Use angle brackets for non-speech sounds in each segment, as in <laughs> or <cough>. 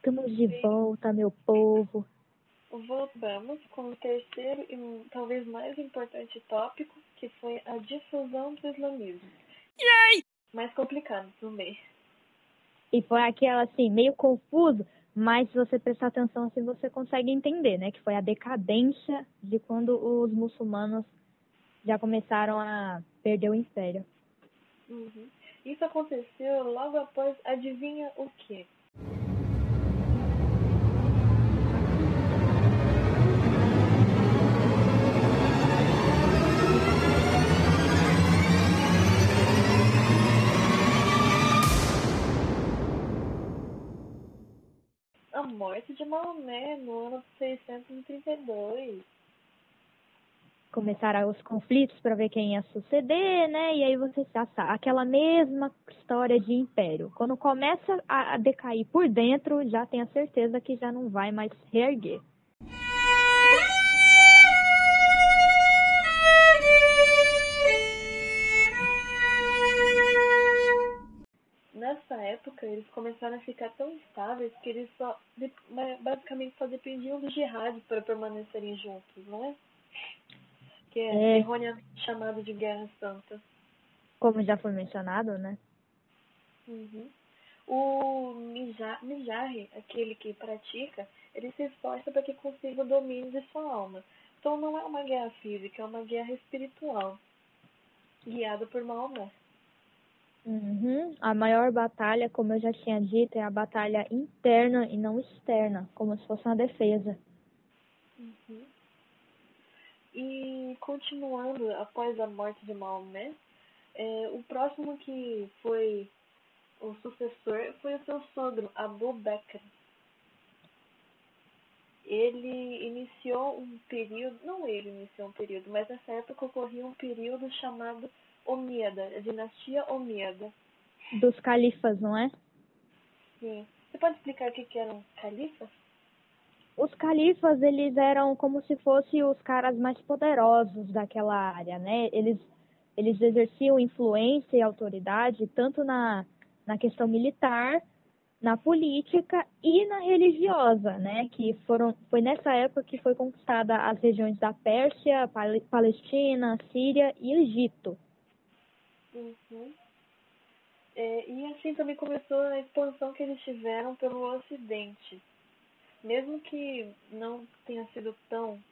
Estamos de Sim. volta, meu povo. Voltamos com o terceiro e talvez mais importante tópico, que foi a difusão do islamismo. Mais complicado também. E foi aquela assim, meio confuso, mas se você prestar atenção assim, você consegue entender, né? Que foi a decadência de quando os muçulmanos já começaram a perder o império. Uhum. Isso aconteceu logo após, adivinha o quê? Maomé no ano 632. Começaram os conflitos para ver quem ia suceder, né? E aí você já sabe, aquela mesma história de império. Quando começa a decair por dentro, já tem a certeza que já não vai mais reerguer. Nessa época, eles começaram a ficar tão estáveis que eles só, ma- basicamente só dependiam do jihad para permanecerem juntos, não é? Que é, É. erroneamente chamado de Guerra Santa. Como já foi mencionado, né? Uhum. O mija- Mijarre, aquele que pratica, ele se esforça para que consiga o domínio de sua alma. Então não é uma guerra física, é uma guerra espiritual, guiada por Maomé. Uhum. A maior batalha, como eu já tinha dito, é a batalha interna e não externa, como se fosse uma defesa. Uhum. E continuando após a morte de Maomé, é, o próximo que foi o sucessor foi o seu sogro, Abu Bakr. Ele iniciou um período, não ele iniciou um período, mas nessa época ocorria um período chamado Omíada, a dinastia Omíada. Dos califas, não é? Sim. Você pode explicar o que, que eram califas? Os califas, eles eram como se fossem os caras mais poderosos daquela área, né? Eles, eles exerciam influência e autoridade tanto na, na questão militar, na política e na religiosa, né? Que foram, foi nessa época que foi conquistada as regiões da Pérsia, Pal- Palestina, Síria e Egito. Uhum. É, e assim também começou a expansão que eles tiveram pelo Ocidente. Mesmo que não tenha sido tão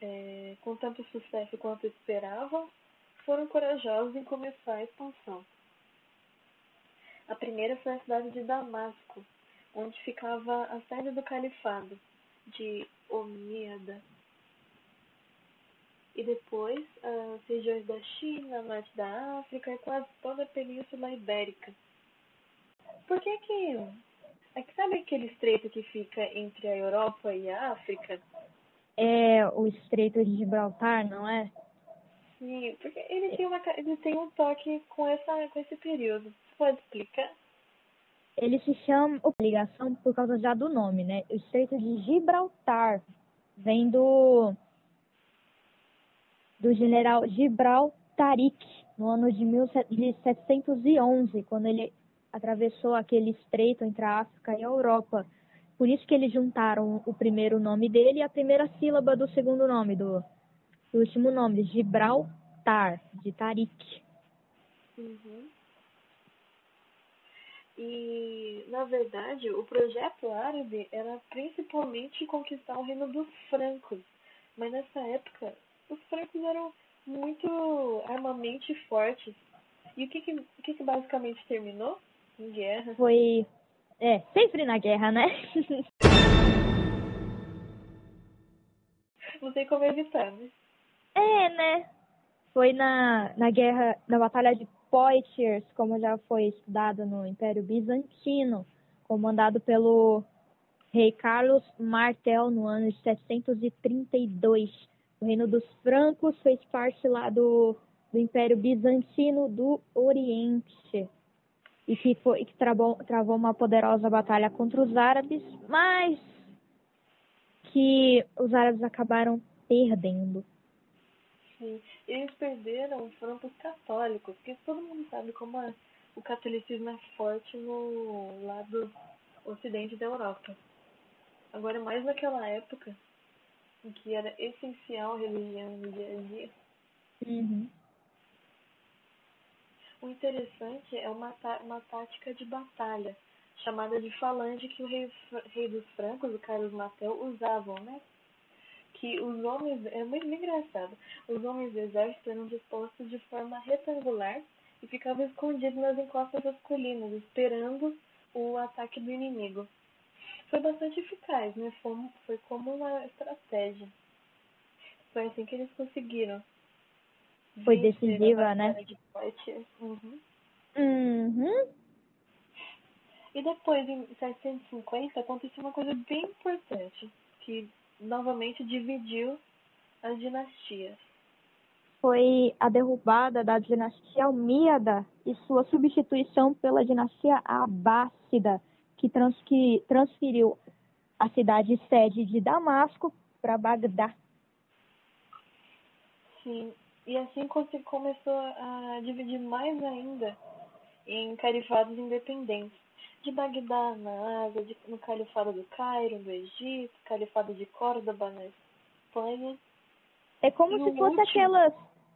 é, com tanto sucesso quanto esperavam, foram corajosos em começar a expansão. A primeira foi a cidade de Damasco, onde ficava a sede do califado de Omíada. E depois as regiões da China, norte da África e quase toda a Península Ibérica. Por que que... É que sabe aquele estreito que fica entre a Europa e a África? É o Estreito de Gibraltar, não é? Sim, porque ele tem, uma, ele tem um toque com, essa, com esse período. Você pode explicar? Ele se chama ligação por causa já do nome, né? O Estreito de Gibraltar vem do do general Gibraltaric no ano de 1711, quando ele atravessou aquele estreito entre a África e a Europa. Por isso que eles juntaram o primeiro nome dele e a primeira sílaba do segundo nome, do, do último nome, Gibraltar, de Tarik. Uhum. E, na verdade, o projeto árabe era principalmente conquistar o reino dos francos. Mas nessa época, os francos eram muito armamente fortes. E o que que, o que, que basicamente terminou? Em guerra. Foi, é, sempre na guerra, né? <laughs> Não tem como evitar, né? É, né? Foi na, na guerra, na Batalha de Poitiers, como já foi estudado no Império Bizantino, comandado pelo rei Carlos Martel no ano de 732. O reino dos francos fez parte lá do, do Império Bizantino do Oriente e que, foi, que travou, travou uma poderosa batalha contra os árabes, mas que os árabes acabaram perdendo. Sim. Eles perderam, foram para os católicos, porque todo mundo sabe como a- o catolicismo é forte no lado ocidente da Europa. Agora, mais naquela época, em que era essencial a religião no dia a dia, Uhum. o interessante é uma, uma tática de batalha, chamada de falange, que o rei, rei dos francos, o Carlos Matel, usavam, né? Que os homens, é muito engraçado, os homens do exército eram dispostos de forma retangular e ficavam escondidos nas encostas das colinas, esperando o ataque do inimigo. Foi bastante eficaz, né? Foi, foi como uma estratégia. Foi assim que eles conseguiram. Foi decisiva, né? De. Uhum. Uhum. E depois, em 750, aconteceu uma coisa bem importante, que novamente dividiu as dinastias. Foi a derrubada da dinastia Almíada e sua substituição pela dinastia Abássida, que, trans, que transferiu a cidade sede de Damasco para Bagdá. Sim, e assim começou a dividir mais ainda em califados independentes. De Bagdá na Ásia, de- no califado do Cairo, no Egito, califado de Córdoba na Espanha. É como E se fosse último? aquelas,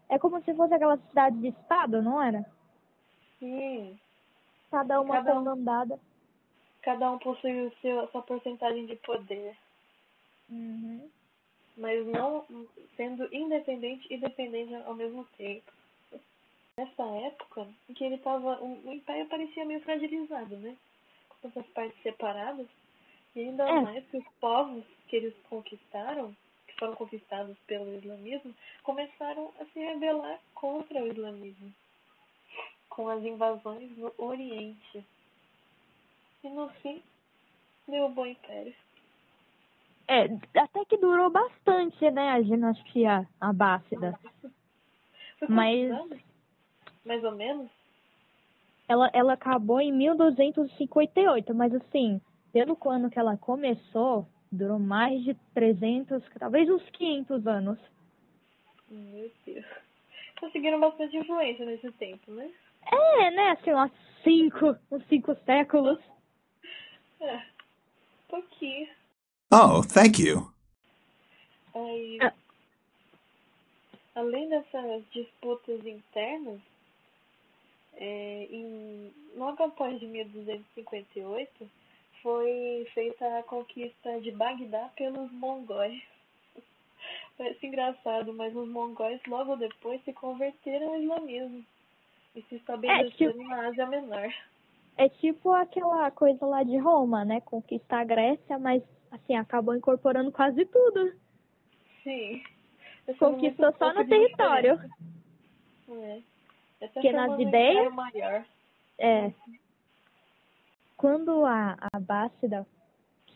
é como se fosse aquelas cidades de estado, não era? Sim, Cada uma Cada um. Cada um possui o seu, a sua porcentagem de poder, Uhum. mas não sendo independente e dependente ao mesmo tempo. Nessa época, em que ele tava, o, o império parecia meio fragilizado, né? Com tantas partes separadas, e ainda É. mais que os povos que eles conquistaram, que foram conquistados pelo islamismo, começaram a se rebelar contra o islamismo, com as invasões no Oriente. E no fim, derrubou o império. É, até que durou bastante, né, a dinastia Abássida. Foi Mas- anos? Mais ou menos? Ela, ela acabou em 1258, mas assim, pelo ano que ela começou, durou mais de 300, talvez uns 500 anos. Meu Deus. Conseguiram bastante influência nesse tempo, né? É, né, assim, uns cinco, uns cinco séculos. É. Pouquinho. Oh, thank you. Aí, Ah. além dessas disputas internas, é, em, logo após de 1258, foi feita a conquista de Bagdá pelos mongóis. <laughs> Parece engraçado, mas os mongóis logo depois se converteram ao islamismo e se estabeleceram tipo- na Ásia Menor. É tipo aquela coisa lá de Roma, né, conquistar a Grécia, mas assim, acabou incorporando quase tudo. Sim. Conquistou só no território. É. Porque nas ideias- maior. É. Quando a, a Abássida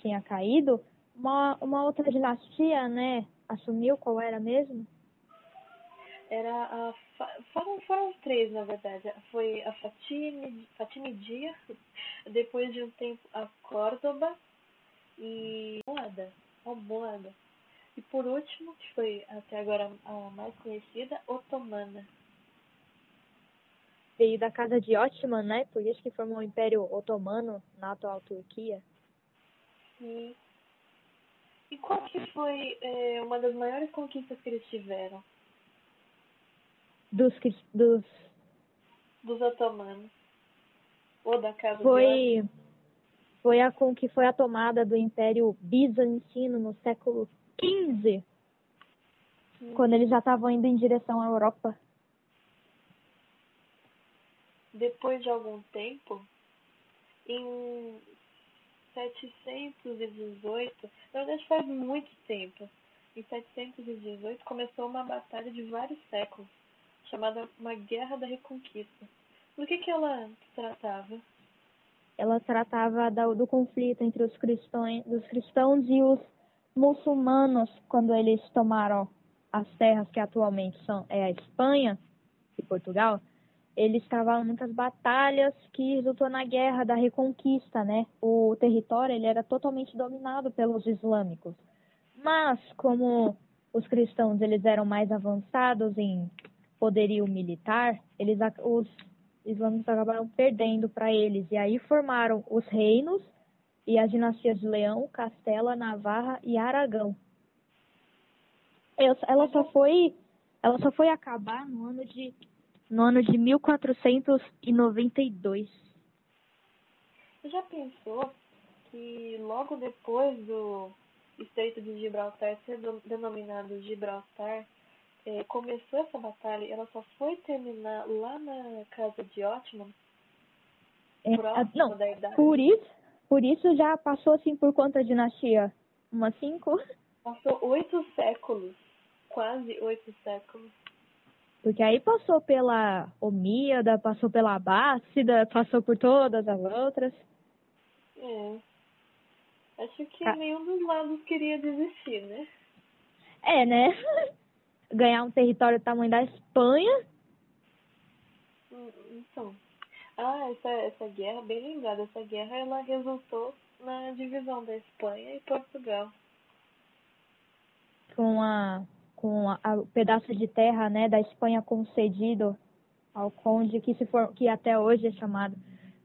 tinha caído, uma, uma outra dinastia, né, assumiu qual era mesmo? Era a. Foram, foram três, na verdade. Foi a Fatime, Fatimidia, depois de um tempo a Córdoba e Moada. Almohada. E por último, que foi até agora a mais conhecida, Otomana. Veio da casa de Ottoman, né, por isso que formou o Império Otomano na atual Turquia. E, e qual que foi é, uma das maiores conquistas que eles tiveram? Dos, dos Dos otomanos. Ou da casa foi foi a com que foi a tomada do Império Bizantino no século XV, Hum. quando eles já estavam indo em direção à Europa. depois de algum tempo, em 718, na verdade faz muito tempo, em 718 começou uma batalha de vários séculos, chamada uma Guerra da Reconquista. Do que, que ela tratava? Ela tratava do conflito entre os cristãos, dos cristãos e os muçulmanos quando eles tomaram as terras que atualmente são é a Espanha e Portugal. Eles travaram muitas batalhas que resultou na guerra da reconquista, né? O território ele era totalmente dominado pelos islâmicos. Mas como os cristãos eles eram mais avançados em poderio militar, eles os islâmicos acabaram perdendo para eles e aí formaram os reinos e as dinastias de Leão, Castela, Navarra e Aragão. Ela só foi, ela só foi acabar no ano de no ano de 1492. Você já pensou que logo depois do Estreito de Gibraltar ser denominado Gibraltar, é, começou essa batalha e ela só foi terminar lá na casa de Ottoman? É, não, por isso, por isso já passou assim por quanto a dinastia? Umas cinco? Passou oito séculos, quase oito séculos. Porque aí passou pela Omíada, passou pela Abácida, passou por todas as outras. É. Acho que ah. nenhum dos lados queria desistir, né? É, né? <laughs> Ganhar um território do tamanho da Espanha. Hum, então. Ah, essa, essa guerra, bem lembrada, essa guerra ela resultou na divisão da Espanha e Portugal. Com a com o pedaço de terra né, da Espanha concedido ao conde que se for, que até hoje é chamado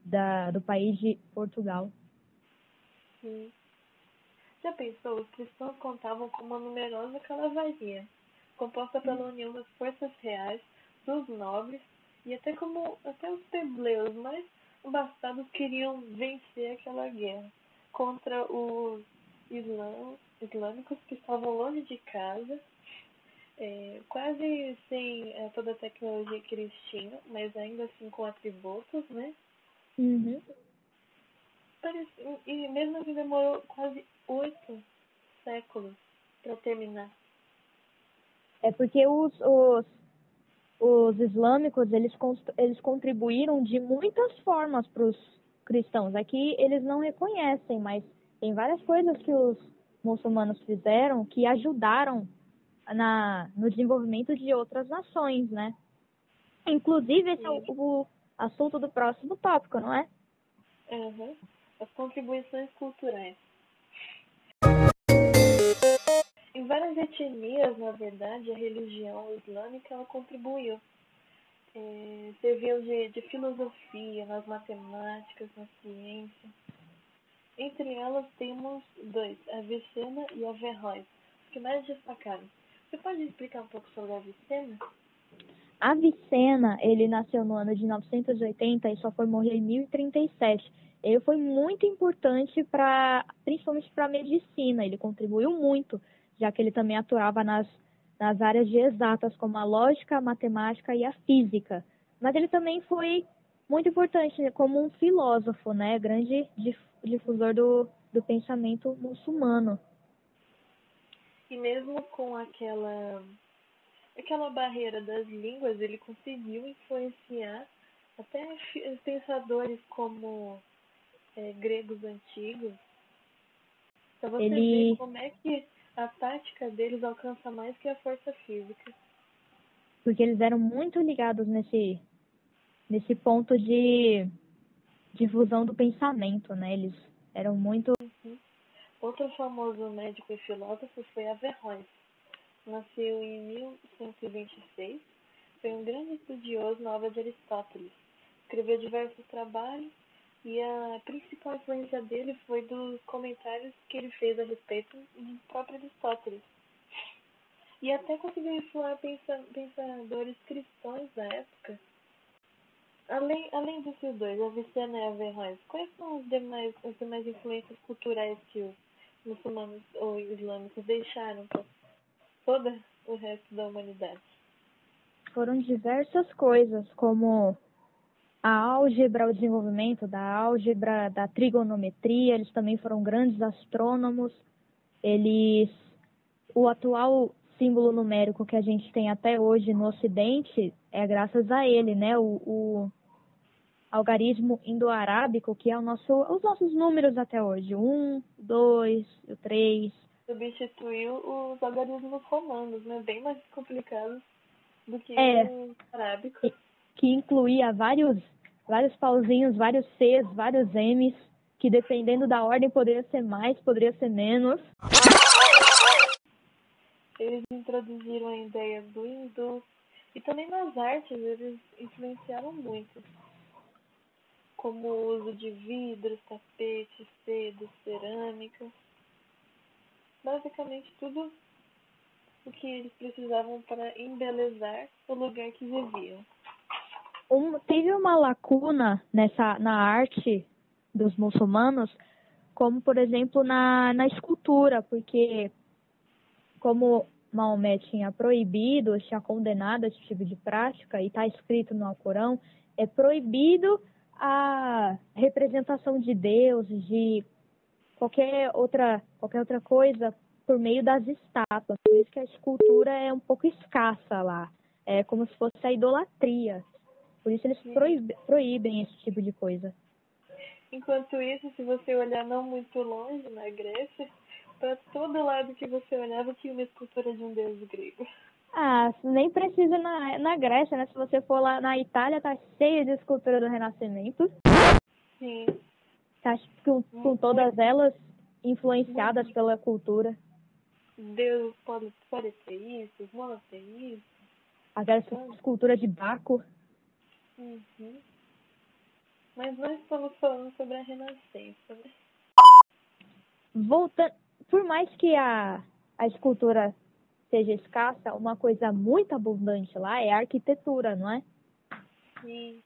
da, do país de Portugal. Sim. Já pensou? Os cristãos contavam com uma numerosa calavaria, composta pela união das forças reais, dos nobres e até como até os plebeios mais bastados queriam vencer aquela guerra contra os islâmicos que estavam longe de casa é, quase sem é, toda a tecnologia que eles tinham, mas ainda assim com atributos, né? Uhum. Parece, e mesmo assim demorou quase oito séculos para terminar. É porque os, os, os islâmicos eles, eles contribuíram de muitas formas para os cristãos. Aqui eles não reconhecem, mas tem várias coisas que os muçulmanos fizeram que ajudaram na, no desenvolvimento de outras nações, né? Inclusive, esse é o, o assunto do próximo tópico, não é? Uhum. As contribuições culturais. Em várias etnias, na verdade, a religião islâmica ela contribuiu. É, serviu de, de filosofia nas matemáticas, na ciência. Entre elas temos dois, a Vicena e a Verroes, que mais destacaram. Você pode explicar um pouco sobre a Avicena? Avicena, ele nasceu no ano de 980 e só foi morrer em 1037. Ele foi muito importante para, principalmente para a medicina. Ele contribuiu muito, já que ele também atuava nas, nas áreas de exatas, como a lógica, a matemática e a física. Mas ele também foi muito importante como um filósofo, né? Grande difusor do, do pensamento muçulmano. E mesmo com aquela aquela barreira das línguas, ele conseguiu influenciar até pensadores como é, gregos antigos. Então você ele... vê como é que a tática deles alcança mais que a força física. Porque eles eram muito ligados nesse, nesse ponto de difusão do pensamento, né? Eles eram muito. Uhum. Outro famoso médico e filósofo foi Averroes. Nasceu em 1126. Foi um grande estudioso na obra de Aristóteles. Escreveu diversos trabalhos e a principal influência dele foi dos comentários que ele fez a respeito do próprio Aristóteles. E até conseguiu influenciar pensadores cristãos da época. Além, além desses dois, Avicena e Averroes, quais são os demais, as demais influências culturais que o muçulmanos ou islâmicos deixaram para todo o resto da humanidade? Foram diversas coisas, como a álgebra, o desenvolvimento da álgebra, da trigonometria, eles também foram grandes astrônomos. Eles, o atual símbolo numérico que a gente tem até hoje no Ocidente é graças a ele, né? O, o algarismo indo-arábico, que é o nosso, os nossos números até hoje. Um, dois, o três. Substituiu os algarismos romanos, né? Bem mais complicados do que é, o arábico. Que, incluía vários, vários pauzinhos, vários Cs, vários Ms, que dependendo da ordem poderia ser mais, poderia ser menos. Eles introduziram a ideia do hindu e também nas artes eles influenciaram muito como o uso de vidros, tapetes, seda brinquedos, cerâmica. Basicamente tudo o que eles precisavam para embelezar o lugar que viviam. Um, teve uma lacuna nessa na arte dos muçulmanos, como por exemplo na, na escultura, porque como Maomé tinha proibido, tinha condenado esse tipo de prática, e está escrito no Alcorão, é proibido a representação de Deus, de qualquer outra, qualquer outra coisa por meio das estátuas. Por isso que a escultura é um pouco escassa lá. É como se fosse a idolatria. Por isso eles proíbe, proíbem esse tipo de coisa. Enquanto isso, se você olhar não muito longe na Grécia, para todo lado que você olhava tinha uma escultura de um deus grego. Ah, nem precisa na, na Grécia, né? Se você for lá na Itália, tá cheia de escultura do Renascimento. Sim. Tá com, com todas elas influenciadas pela cultura. Deus pode, pode ser isso, monoteísmo. Aquela escultura de Baco. Uhum. Mas nós estamos falando sobre a Renascença, né? Voltando, por mais que a, a escultura seja escassa, uma coisa muito abundante lá é a arquitetura, não é? Sim.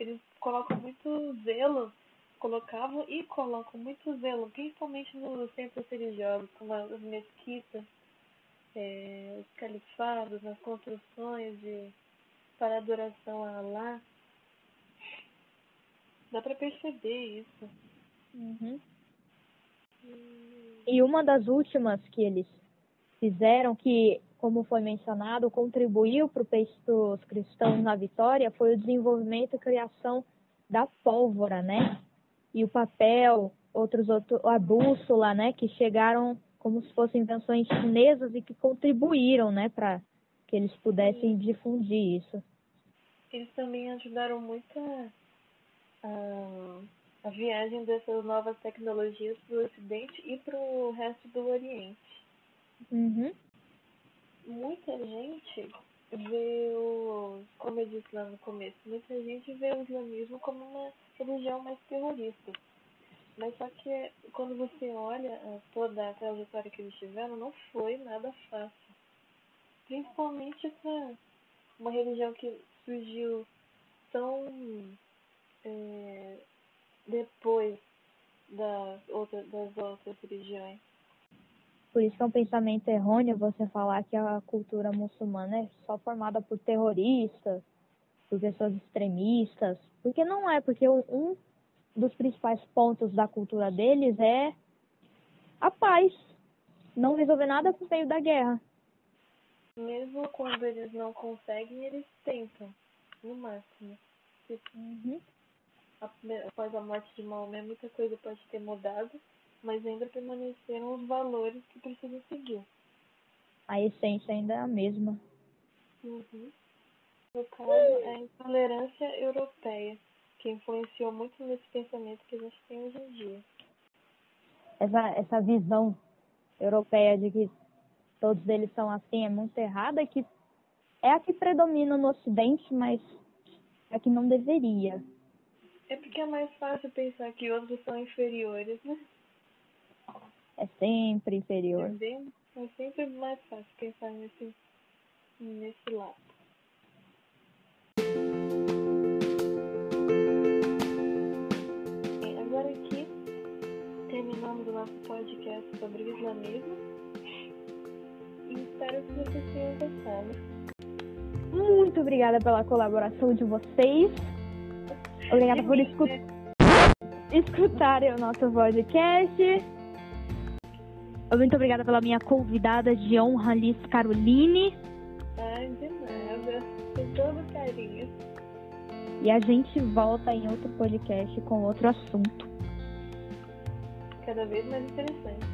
Eles colocam muito zelo, colocavam e colocam muito zelo, principalmente nos centros religiosos, como as mesquitas, é, os califados, nas construções de, para adoração a Allah. Dá para perceber isso. Uhum. E uma das últimas que eles fizeram, que, como foi mencionado, contribuiu para os cristãos na vitória, foi o desenvolvimento e criação da pólvora, né? E o papel, outros, outros a bússola, né? Que chegaram como se fossem invenções chinesas e que contribuíram, né? Para que eles pudessem difundir isso. Eles também ajudaram muito a a, a viagem dessas novas tecnologias para o Ocidente e para o resto do Oriente. Uhum. Muita gente vê o, como eu disse lá no começo, muita gente vê o islamismo como uma religião mais terrorista. Mas só que quando você olha toda a trajetória que eles tiveram, não foi nada fácil. Principalmente para uma religião que surgiu tão é, depois das outras, das outras religiões. Por isso que é um pensamento errôneo você falar que a cultura muçulmana é só formada por terroristas, por pessoas extremistas, porque não é, porque um dos principais pontos da cultura deles é a paz, não resolver nada por meio da guerra. Mesmo quando eles não conseguem, eles tentam, no máximo. Uhum após a morte de Maomé, muita coisa pode ter mudado, mas ainda permaneceram os valores que precisam seguir. A essência ainda é a mesma. Uhum. No caso, é a intolerância europeia, que influenciou muito nesse pensamento que a gente tem hoje em dia. Essa, essa visão europeia de que todos eles são assim é muito errada, que é a que predomina no Ocidente, mas é a que não deveria. É porque é mais fácil pensar que outros são inferiores, né? É sempre inferior. É, bem, é sempre mais fácil pensar nesse, nesse lado. Agora aqui terminamos o nosso podcast sobre o islamismo. Espero que vocês tenham gostado. Muito obrigada pela colaboração de vocês. Obrigada por escu escutarem o nosso podcast. Muito obrigada pela minha convidada de honra, Liz Caroline. Ai, de nada. Com todo carinho. E a gente volta em outro podcast com outro assunto. Cada vez mais interessante.